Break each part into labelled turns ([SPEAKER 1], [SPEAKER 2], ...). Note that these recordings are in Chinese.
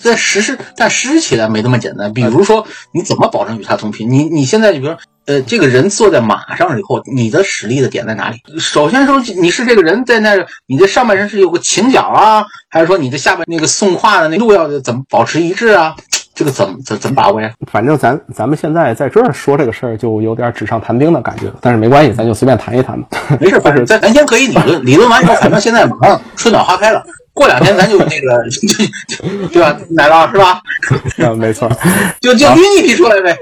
[SPEAKER 1] 在实施，但实施起来没那么简单。比如说，你怎么保证与他同频？你你现在就比如说，呃，这个人坐在马上以后，你的使力的点在哪里？首先说，你是这个人在那儿，你的上半身是有个倾角啊，还是说你的下半那个送胯的那路要怎么保持一致啊？这个怎么怎怎么把握呀？
[SPEAKER 2] 反正咱咱们现在在这儿说这个事儿，就有点纸上谈兵的感觉。但是没关系，咱就随便谈一谈吧。
[SPEAKER 1] 没事，反正咱咱先可以理论，理论完以后，反正现在马上春暖花开了。过两天咱就那个，对吧？奶酪是吧？
[SPEAKER 2] 啊，没错，
[SPEAKER 1] 就就拎一批出来呗。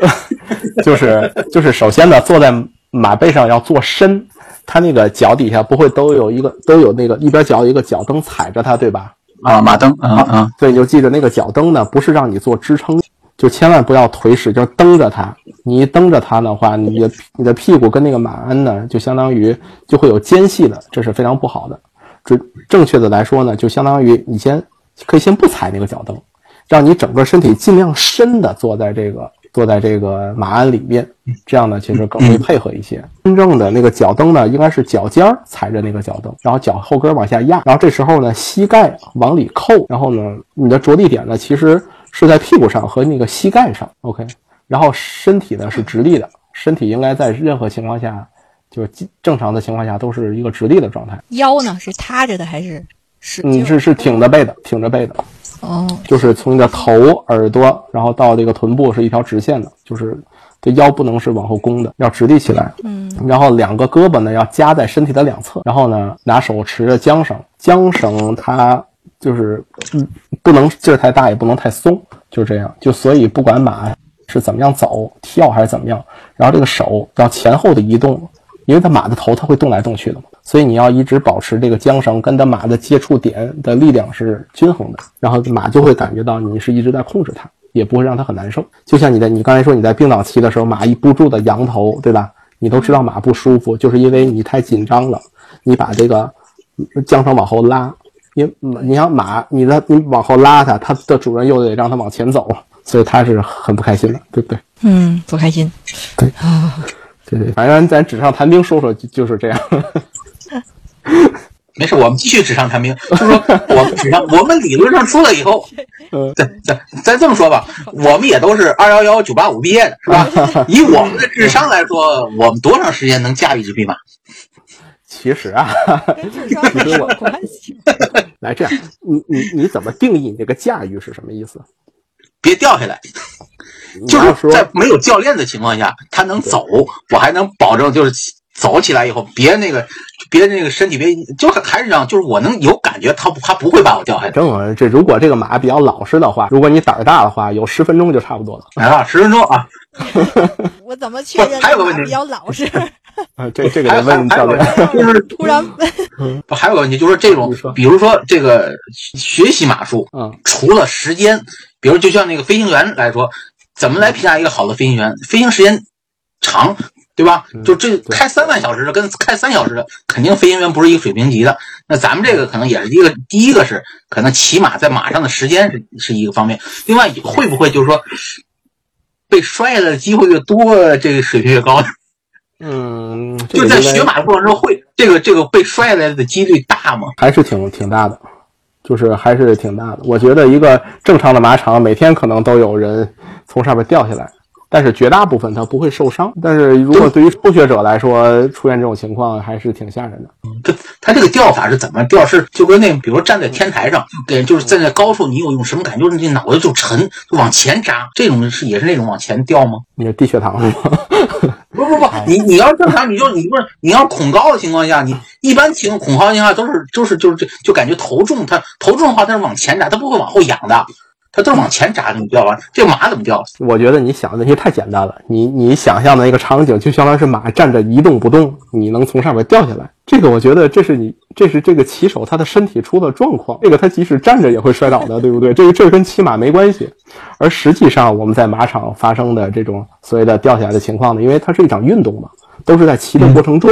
[SPEAKER 2] 就是就是，首先呢，坐在马背上要坐深，它那个脚底下不会都有一个都有那个一边脚有一个脚蹬踩着它，对吧？
[SPEAKER 1] 啊，马蹬啊啊，
[SPEAKER 2] 对，你就记着那个脚蹬呢，不是让你做支撑，就千万不要腿使劲蹬着它。你一蹬着它的话，你的你的屁股跟那个马鞍呢，就相当于就会有间隙的，这是非常不好的。正正确的来说呢，就相当于你先可以先不踩那个脚蹬，让你整个身体尽量深的坐在这个坐在这个马鞍里面，这样呢其实更会配合一些。真正的那个脚蹬呢，应该是脚尖儿踩着那个脚蹬，然后脚后跟往下压，然后这时候呢膝盖往里扣，然后呢你的着地点呢其实是在屁股上和那个膝盖上，OK，然后身体呢是直立的，身体应该在任何情况下。就是正常的情况下都是一个直立的状态，
[SPEAKER 3] 腰呢是塌着的还是是？
[SPEAKER 2] 你，是是挺着背的，挺着背的。
[SPEAKER 3] 哦，
[SPEAKER 2] 就是从你的头、耳朵，然后到这个臀部是一条直线的，就是这腰不能是往后弓的，要直立起来。
[SPEAKER 3] 嗯，
[SPEAKER 2] 然后两个胳膊呢要夹在身体的两侧，然后呢拿手持着缰绳，缰绳它就是嗯不能劲儿太大，也不能太松，就这样。就所以不管马是怎么样走、跳还是怎么样，然后这个手要前后的移动。因为它马的头它会动来动去的嘛，所以你要一直保持这个缰绳跟它马的接触点的力量是均衡的，然后马就会感觉到你是一直在控制它，也不会让它很难受。就像你在你刚才说你在冰岛骑的时候，马一不住的扬头，对吧？你都知道马不舒服，就是因为你太紧张了，你把这个缰绳往后拉，因你想马你的你往后拉它，它的主人又得让它往前走，所以它是很不开心的，对不对？
[SPEAKER 3] 嗯，不开心。
[SPEAKER 2] 对啊。对对，反正咱纸上谈兵说说就就是这样。
[SPEAKER 1] 没事，我们继续纸上谈兵，就是说我们纸上我们理论上出来以后，咱咱咱这么说吧，我们也都是二幺幺九八五毕业的，是吧？以我们的智商来说，我们多长时间能驾驭这匹马？
[SPEAKER 2] 其实啊，
[SPEAKER 3] 跟智商没有关系。
[SPEAKER 2] 来这样，你你你怎么定义你这个驾驭是什么意思？
[SPEAKER 1] 别掉下来，就是在没有教练的情况下，他能走，我还能保证就是走起来以后别那个，别那个身体别，就是还是这样，就是我能有感觉，他不他不会把我掉下来。
[SPEAKER 2] 正这如果这个马比较老实的话，如果你胆儿大的话，有十分钟就差不多了。
[SPEAKER 1] 来了，十分钟啊！
[SPEAKER 3] 我怎么确认？
[SPEAKER 1] 还有个问题，
[SPEAKER 3] 比较老实。
[SPEAKER 2] 啊，这这个得问教练。
[SPEAKER 1] 就是
[SPEAKER 3] 突然，
[SPEAKER 1] 不还有个问题，就是这种，比如说这个学习马术，
[SPEAKER 2] 嗯，
[SPEAKER 1] 除了时间。比如，就像那个飞行员来说，怎么来评价一个好的飞行员？飞行时间长，对吧？就这开三万小时的跟开三小时的，肯定飞行员不是一个水平级的。那咱们这个可能也是一个，第一个是可能骑马在马上的时间是是一个方面，另外会不会就是说被摔下来的机会越多，这个水平越高？
[SPEAKER 2] 嗯，
[SPEAKER 1] 就在学马的过程中，会这个这个被摔下来的几率大吗？
[SPEAKER 2] 还是挺挺大的。就是还是挺大的，我觉得一个正常的马场每天可能都有人从上面掉下来，但是绝大部分他不会受伤。但是如果对于初学者来说，出现这种情况还是挺吓人的。
[SPEAKER 1] 嗯他他这个吊法是怎么吊？是就跟那，比如站在天台上，给就是站在高处，你有种什么感觉？就是你脑袋就沉，就往前扎，这种是也是那种往前吊吗？
[SPEAKER 2] 你是低血糖是吗？
[SPEAKER 1] 不不不，你你要正常，你就你不是你要恐高的情况下，你一般情恐高情况下都是就是就是就就感觉头重，它头重的话它是往前扎，它不会往后仰的，它都是往前扎，怎么掉啊？这马怎么掉？
[SPEAKER 2] 我觉得你想的那些太简单了，你你想象的那个场景就相当于是马站着一动不动，你能从上面掉下来。这个我觉得这是你这是这个骑手他的身体出了状况，这个他即使站着也会摔倒的，对不对？这个这跟骑马没关系。而实际上我们在马场发生的这种所谓的掉下来的情况呢，因为它是一场运动嘛，都是在骑的过程中，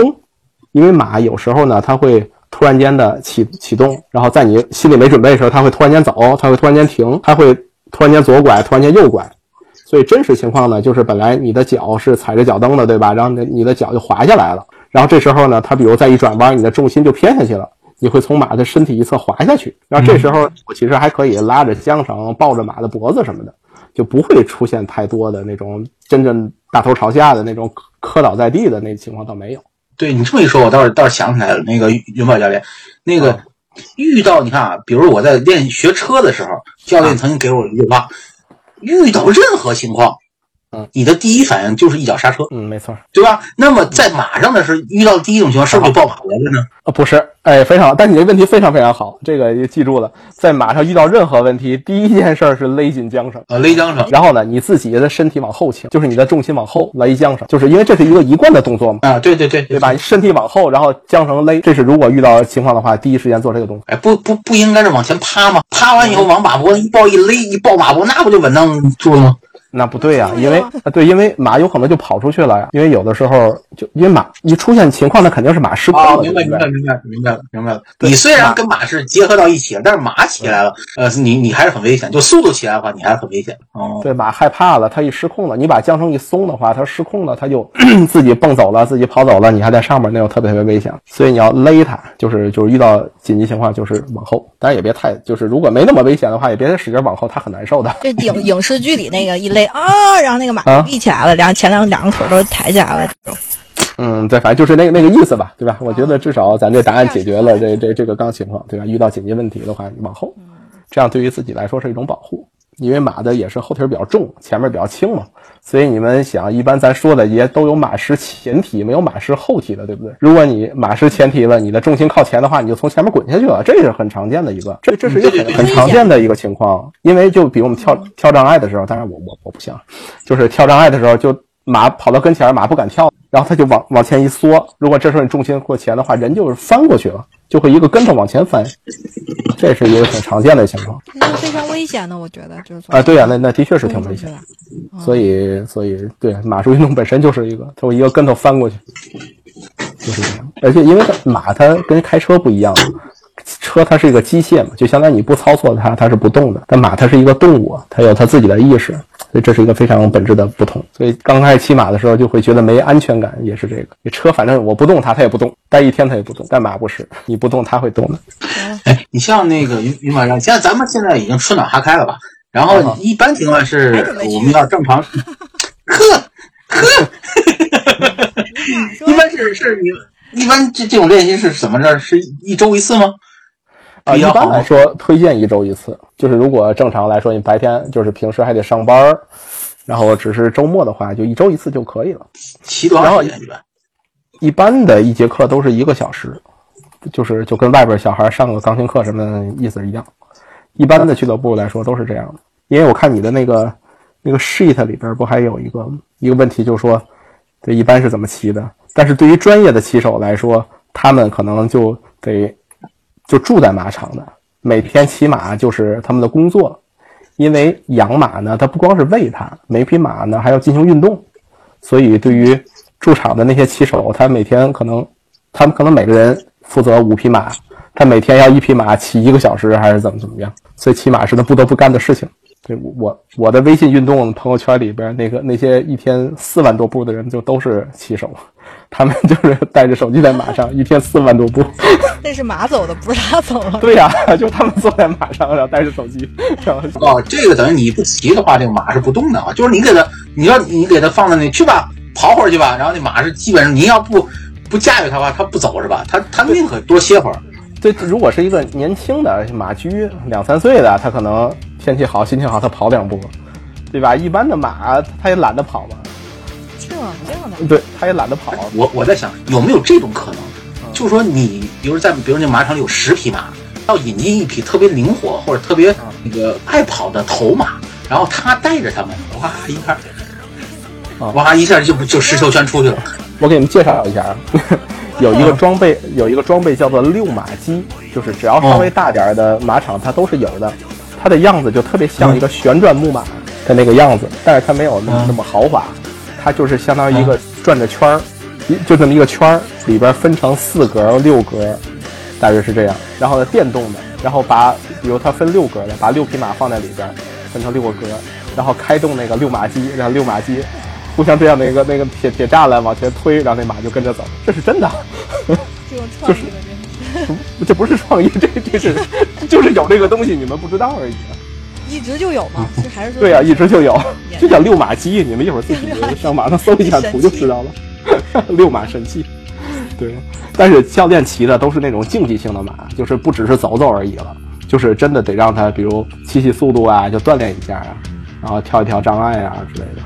[SPEAKER 2] 因为马有时候呢它会突然间的启启动，然后在你心里没准备的时候，它会突然间走，它会突然间停，它会突然间左拐，突然间右拐。所以真实情况呢，就是本来你的脚是踩着脚蹬的，对吧？然后你的脚就滑下来了。然后这时候呢，它比如再一转弯，你的重心就偏下去了，你会从马的身体一侧滑下去。然后这时候我其实还可以拉着缰绳，抱着马的脖子什么的，就不会出现太多的那种真正大头朝下的那种磕倒在地的那情况倒没有。
[SPEAKER 1] 对你这么一说，我倒是倒是想起来了，那个云宝教练，那个遇到你看啊，比如我在练学车的时候，教练曾经给我一句话：遇到任何情况，
[SPEAKER 2] 嗯，
[SPEAKER 1] 你的第一反应就是一脚刹车，
[SPEAKER 2] 嗯，没错。
[SPEAKER 1] 对吧？那么在马上的时候遇到第一种情况，是不是就抱马脖子呢？
[SPEAKER 2] 啊，不是，哎，非常好，但你这问题非常非常好，这个也记住了，在马上遇到任何问题，第一件事儿是勒紧缰绳。
[SPEAKER 1] 啊，勒缰绳
[SPEAKER 2] 然后呢，你自己的身体往后倾，就是你的重心往后勒缰绳，就是因为这是一个一贯的动作嘛，
[SPEAKER 1] 啊，对对对
[SPEAKER 2] 对吧？身体往后，然后缰绳勒，这是如果遇到情况的话，第一时间做这个动作。
[SPEAKER 1] 哎，不不不应该是往前趴吗？趴完以后往马脖子一抱一勒一抱马脖，那不就稳当住了吗？
[SPEAKER 2] 那不对呀、因为啊对，因为马有可能就跑出去了呀。因为有的时候就因为马一出现情况，那肯定是马失控了，
[SPEAKER 1] 哦，明白？明白明白明白了明白了。你虽然跟马是结合到一起了，但是马起来了，呃，你你还是很危险。就速度起来的话，你还是很危险。哦，
[SPEAKER 2] 对，马害怕了，它一失控了，你把缰绳一松的话，它失控了，它就 自己蹦走了，自己跑走了，你还在上面，那就特别特别危险。所以你要勒它，就是就是遇到紧急情况就是往后，当然也别太，就是如果没那么危险的话，也别使劲往后，它很难受的。
[SPEAKER 3] 这影影视剧里那个一勒啊，然后那个马
[SPEAKER 2] 就
[SPEAKER 3] 立起来了，然后前两两个腿都抬起来了，
[SPEAKER 2] 嗯，对，反正就是那个那个意思吧，对吧？我觉得至少咱这答案解决了这这这个刚情况，对吧？遇到紧急问题的话，往后，这样对于自己来说是一种保护，因为马的也是后蹄儿比较重，前面比较轻嘛，所以你们想，一般咱说的也都有马失前蹄，没有马失后蹄的，对不对？如果你马失前蹄了，你的重心靠前的话，你就从前面滚下去了，这是很常见的一个，这这是一个很很常见的一个情况，因为就比如我们跳跳障碍的时候，当然我我我不行，就是跳障碍的时候就。马跑到跟前儿，马不敢跳，然后他就往往前一缩。如果这时候你重心过前的话，人就是翻过去了，就会一个跟头往前翻。这是一个很常见的情况
[SPEAKER 3] 那非常危险的，我觉得就是
[SPEAKER 2] 啊。对呀、那那的确是挺危险
[SPEAKER 3] 冲出去。了。
[SPEAKER 2] 所以所以对马术运动本身就是一个，它会一个跟头翻过去，就是这样。而且因为它马它跟开车不一样，车它是一个机械嘛，就相当于你不操作它，它是不动的。但马它是一个动物，它有它自己的意识，所以这是一个非常本质的不同。所以刚开始骑马的时候就会觉得没安全感，也是这个。你车反正我不动它，它也不动，待一天它也不动，但马不是，你不动它会动的。
[SPEAKER 1] 哎，你像那个云云马上，现在咱们现在已经春暖花开了吧？然后
[SPEAKER 2] 嗯
[SPEAKER 1] 一般情况是我们要正常，呵呵，一般是是你一般这这种练习是怎么着？是一周一次吗？
[SPEAKER 2] 啊，一般来说推荐一周一次，就是如果正常来说，你白天就是平时还得上班儿，然后只是周末的话，就一周一次就可以了。
[SPEAKER 1] 骑多长时间？一般
[SPEAKER 2] 一般的一节课都是一个小时，就是就跟外边小孩上个钢琴课什么的意思一样。一般的俱乐部来说都是这样的，因为我看你的那个那个 sheet 里边不还有一个一个问题，就是说这一般是怎么骑的？但是对于专业的骑手来说，他们可能就得就住在马场的，每天骑马就是他们的工作。因为养马呢，它不光是喂它，每匹马呢还要进行运动，所以对于驻场的那些骑手，他每天可能他们可能每个人负责五匹马，他每天要一匹马骑一个小时，还是怎么怎么样？所以骑马是他不得不干的事情。对我我的微信运动朋友圈里边那个那些一天四万多步的人，就都是骑手，他们就是带着手机在马上，一天四万多步。
[SPEAKER 3] 那是马走的，不是他走了。
[SPEAKER 2] 对呀、就他们坐在马上，然后带着手机，然后
[SPEAKER 1] 哦，这个等于你不骑的话，这个马是不动的啊。就是你给它，你要你给它放在那去吧，跑会儿去吧，然后那马是基本上你要不不驾驭它的话，它不走是吧？它它宁可多歇会儿。
[SPEAKER 2] 对，如果是一个年轻的马驹，两三岁的，他可能天气好、心情好，他跑两步，对吧？一般的马他也懒得跑嘛，
[SPEAKER 3] 这样这样的，
[SPEAKER 2] 对，他也懒得跑。
[SPEAKER 1] 我我在想有没有这种可能，就是说你比如在比如那马场里有十匹马，要引进一匹特别灵活或者特别那个爱跑的头马，然后他带着他们，哇一下，
[SPEAKER 2] 啊
[SPEAKER 1] 哇一下就就石球圈出去了。
[SPEAKER 2] 我给你们介绍一下啊，有一个装备，有一个装备叫做六马机，就是只要稍微大点儿的马场它都是有的。它的样子就特别像一个旋转木马的那个样子，但是它没有那么那么豪华，它就是相当于一个转着圈儿，一就这么一个圈儿，里边分成四格、六格，大约是这样。然后呢，电动的，然后把比如它分六格的，把六匹马放在里边，分成六个格，然后开动那个六马机，让六马机互相这样的一个那个铁铁栅栏往前推，然后那马就跟着走，这是真的。
[SPEAKER 3] 这种创意的人，
[SPEAKER 2] 这不是创意，这这是就是有这个东西，你们不知道而已。
[SPEAKER 3] 一直就有嘛，这还是说
[SPEAKER 2] 对呀、一直就有，就叫六马机，你们一会儿自己上网上搜一下图就知道了。六马神器，对。但是教练骑的都是那种竞技性的马，就是不只是走走而已了，就是真的得让他，比如骑骑速度啊，就锻炼一下啊，然后跳一跳障碍啊之类的。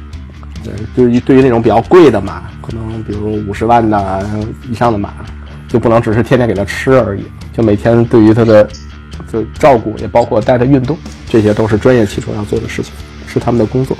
[SPEAKER 2] 对，对于对于那种比较贵的马，可能比如五十万的以上的马，就不能只是天天给它吃而已，就每天对于它的就照顾，也包括带他运动，这些都是专业骑手要做的事情，是他们的工作。